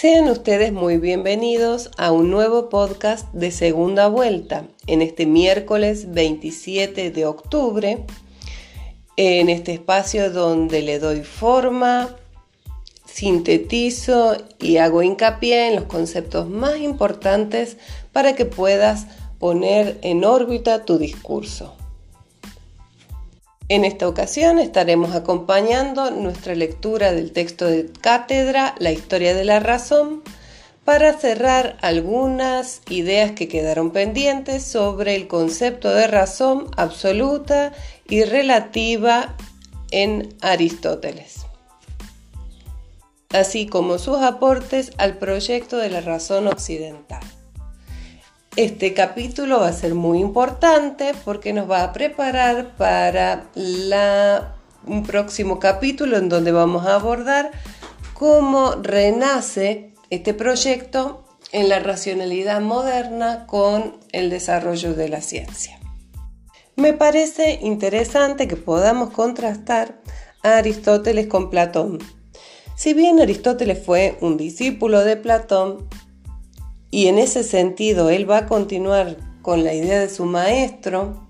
Sean ustedes muy bienvenidos a un nuevo podcast de segunda vuelta en este miércoles 27 de octubre, en este espacio donde le doy forma, sintetizo y hago hincapié en los conceptos más importantes para que puedas poner en órbita tu discurso. En esta ocasión estaremos acompañando nuestra lectura del texto de cátedra La historia de la razón para cerrar algunas ideas que quedaron pendientes sobre el concepto de razón absoluta y relativa en Aristóteles, así como sus aportes al proyecto de la razón occidental. Este capítulo va a ser muy importante porque nos va a preparar para un próximo capítulo en donde vamos a abordar cómo renace este proyecto en la racionalidad moderna con el desarrollo de la ciencia. Me parece interesante que podamos contrastar a Aristóteles con Platón. Si bien Aristóteles fue un discípulo de Platón, y en ese sentido, él va a continuar con la idea de su maestro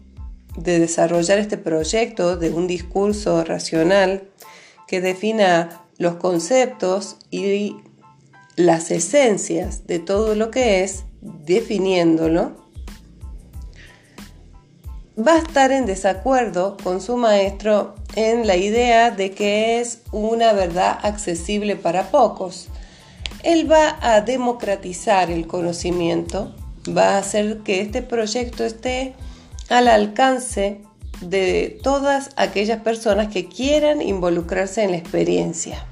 de desarrollar este proyecto de un discurso racional que defina los conceptos y las esencias de todo lo que es, definiéndolo, va a estar en desacuerdo con su maestro en la idea de que es una verdad accesible para pocos, él va a democratizar el conocimiento, va a hacer que este proyecto esté al alcance de todas aquellas personas que quieran involucrarse en la experiencia.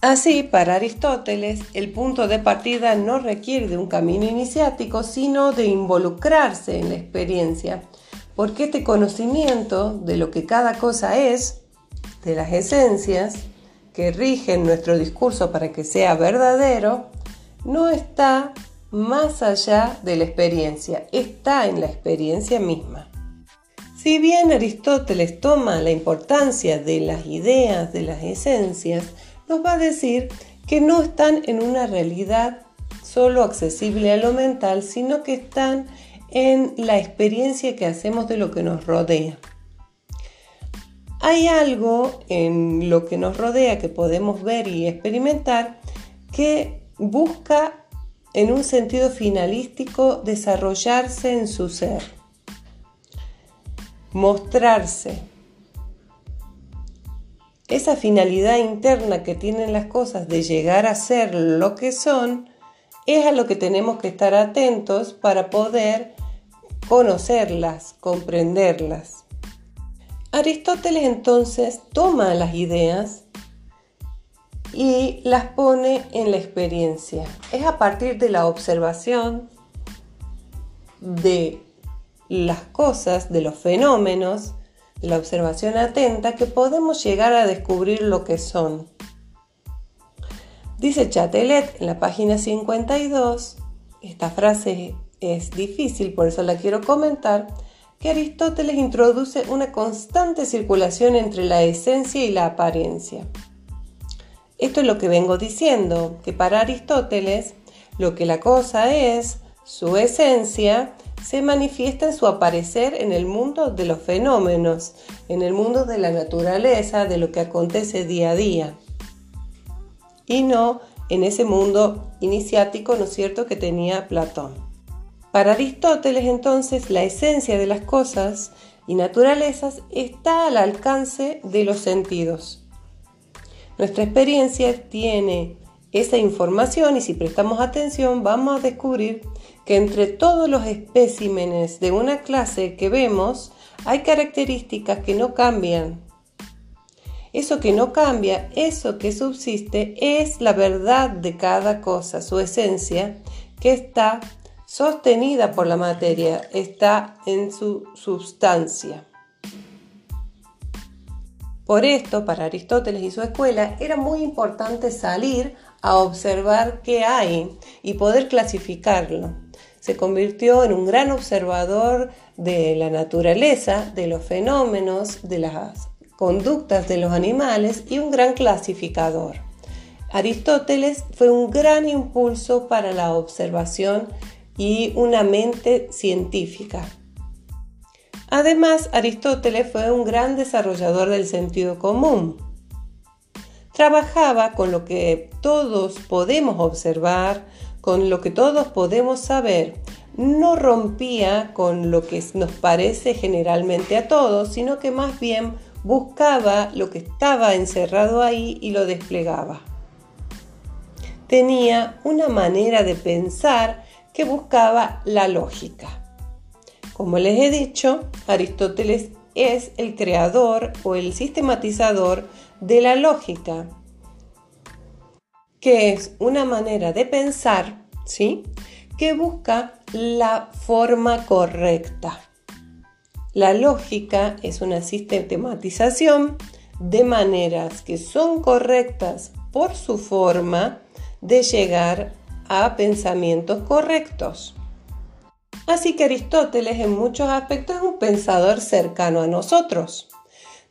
Así, para Aristóteles, el punto de partida no requiere de un camino iniciático, sino de involucrarse en la experiencia, porque este conocimiento de lo que cada cosa es, de las esencias, que rigen nuestro discurso para que sea verdadero, no está más allá de la experiencia, está en la experiencia misma. Si bien Aristóteles toma la importancia de las ideas, de las esencias, nos va a decir que no están en una realidad solo accesible a lo mental, sino que están en la experiencia que hacemos de lo que nos rodea. Hay algo en lo que nos rodea que podemos ver y experimentar que busca en un sentido finalístico desarrollarse en su ser, mostrarse. Esa finalidad interna que tienen las cosas de llegar a ser lo que son es a lo que tenemos que estar atentos para poder conocerlas, comprenderlas. Aristóteles entonces toma las ideas y las pone en la experiencia. Es a partir de la observación de las cosas, de los fenómenos, de la observación atenta, que podemos llegar a descubrir lo que son. Dice Chatelet en la página 52, esta frase es difícil, por eso la quiero comentar, que Aristóteles introduce una constante circulación entre la esencia y la apariencia. Esto es lo que vengo diciendo, que para Aristóteles lo que la cosa es, su esencia, se manifiesta en su aparecer en el mundo de los fenómenos, en el mundo de la naturaleza, de lo que acontece día a día. Y no en ese mundo iniciático, ¿no es cierto?, que tenía Platón. Para Aristóteles entonces la esencia de las cosas y naturalezas está al alcance de los sentidos. Nuestra experiencia tiene esa información y si prestamos atención vamos a descubrir que entre todos los especímenes de una clase que vemos hay características que no cambian. Eso que no cambia, eso que subsiste, es la verdad de cada cosa, su esencia, que está sostenida por la materia, está en su sustancia. Por esto, para Aristóteles y su escuela, era muy importante salir a observar qué hay y poder clasificarlo. Se convirtió en un gran observador de la naturaleza, de los fenómenos, de las conductas de los animales y un gran clasificador. Aristóteles fue un gran impulso para la observación y una mente científica. Además, Aristóteles fue un gran desarrollador del sentido común. Trabajaba con lo que todos podemos observar, con lo que todos podemos saber. No rompía con lo que nos parece generalmente a todos, sino que más bien buscaba lo que estaba encerrado ahí y lo desplegaba. Tenía una manera de pensar que buscaba la lógica. Como les he dicho, Aristóteles es el creador o el sistematizador de la lógica, que es una manera de pensar, ¿sí? Que busca la forma correcta. La lógica es una sistematización de maneras que son correctas por su forma de llegar a pensamientos correctos. Así que Aristóteles en muchos aspectos es un pensador cercano a nosotros.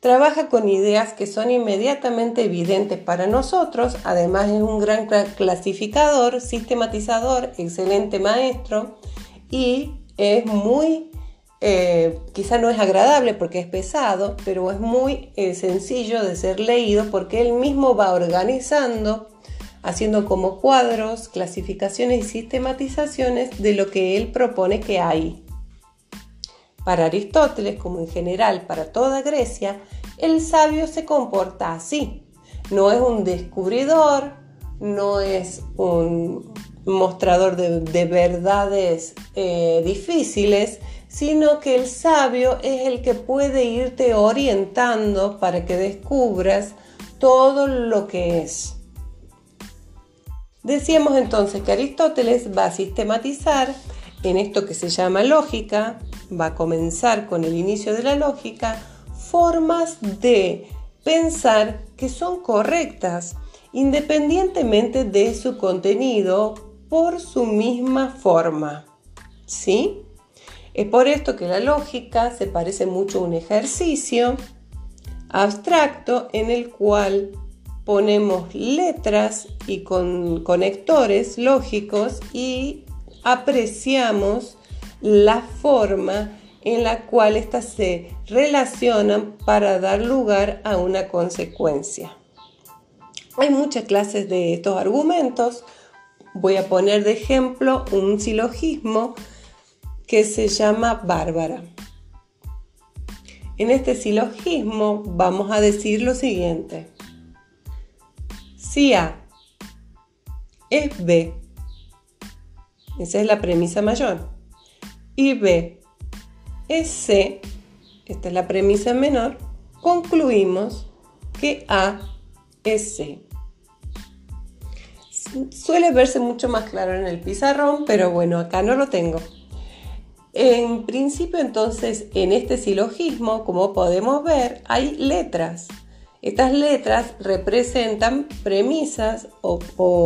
Trabaja con ideas que son inmediatamente evidentes para nosotros, además es un gran clasificador, sistematizador, excelente maestro y es muy, eh, quizá no es agradable porque es pesado, pero es muy eh, sencillo de ser leído porque él mismo va organizando haciendo como cuadros, clasificaciones y sistematizaciones de lo que él propone que hay. Para Aristóteles, como en general para toda Grecia, el sabio se comporta así. No es un descubridor, no es un mostrador de, verdades eh, difíciles, sino que el sabio es el que puede irte orientando para que descubras todo lo que es. Decíamos entonces que Aristóteles va a sistematizar en esto que se llama lógica, va a comenzar con el inicio de la lógica, formas de pensar que son correctas independientemente de su contenido por su misma forma. ¿Sí? Es por esto que la lógica se parece mucho a un ejercicio abstracto en el cual ponemos letras y con conectores lógicos y apreciamos la forma en la cual éstas se relacionan para dar lugar a una consecuencia. Hay muchas clases de estos argumentos. Voy a poner de ejemplo un silogismo que se llama Bárbara. En este silogismo vamos a decir lo siguiente. Si A es B, esa es la premisa mayor, y B es C, esta es la premisa menor, concluimos que A es C. Suele verse mucho más claro en el pizarrón, pero bueno, acá no lo tengo. En principio entonces, en este silogismo, como podemos ver, hay letras estas letras representan premisas o,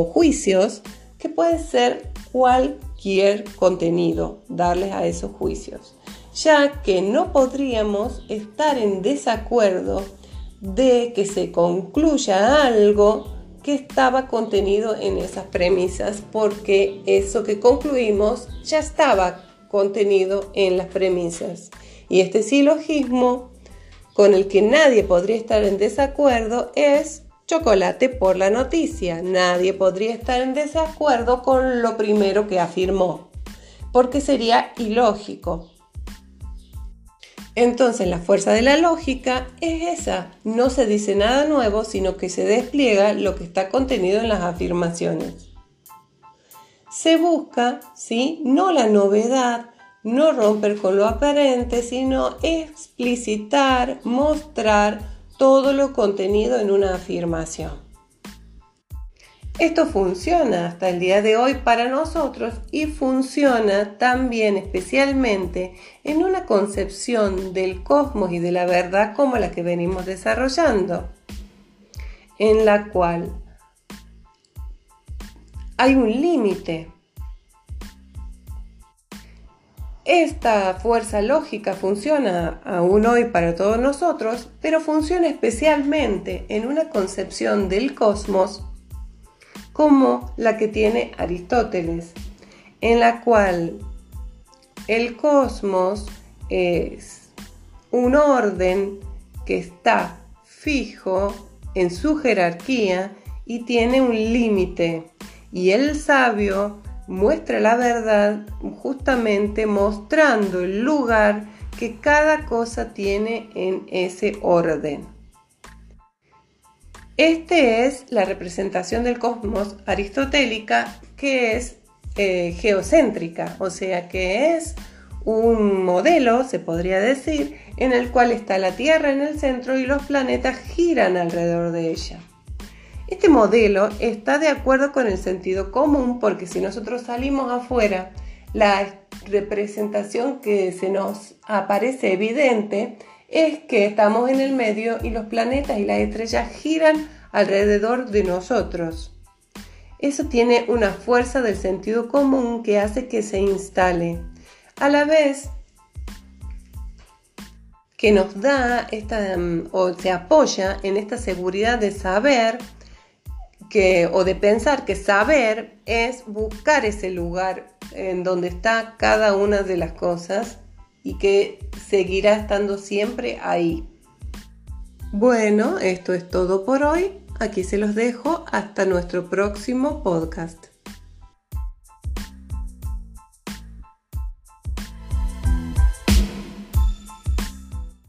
juicios que pueden ser cualquier contenido, darles a esos juicios, ya que no podríamos estar en desacuerdo de que se concluya algo que estaba contenido en esas premisas, porque eso que concluimos ya estaba contenido en las premisas. Y este silogismo con el que nadie podría estar en desacuerdo es chocolate por la noticia. Nadie podría estar en desacuerdo con lo primero que afirmó, porque sería ilógico. Entonces la fuerza de la lógica es esa. No se dice nada nuevo, sino que se despliega lo que está contenido en las afirmaciones. Se busca, ¿sí? No la novedad, no romper con lo aparente, sino explicitar, mostrar todo lo contenido en una afirmación. Esto funciona hasta el día de hoy para nosotros y funciona también especialmente en una concepción del cosmos y de la verdad como la que venimos desarrollando, en la cual hay un límite Esta fuerza lógica funciona aún hoy para todos nosotros, pero funciona especialmente en una concepción del cosmos como la que tiene Aristóteles, en la cual el cosmos es un orden que está fijo en su jerarquía y tiene un límite. Y el sabio muestra la verdad justamente mostrando el lugar que cada cosa tiene en ese orden. Este es la representación del cosmos aristotélica que es eh, geocéntrica, o sea que es un modelo, se podría decir, en el cual está la Tierra en el centro y los planetas giran alrededor de ella. Este modelo está de acuerdo con el sentido común porque si nosotros salimos afuera, la representación que se nos aparece evidente es que estamos en el medio y los planetas y las estrellas giran alrededor de nosotros. Eso tiene una fuerza del sentido común que hace que se instale. A la vez que nos da esta, mm, o se apoya en esta seguridad de saber que, o de pensar que saber es buscar ese lugar en donde está cada una de las cosas y que seguirá estando siempre ahí. Bueno, esto es todo por hoy. Aquí se los dejo hasta nuestro próximo podcast.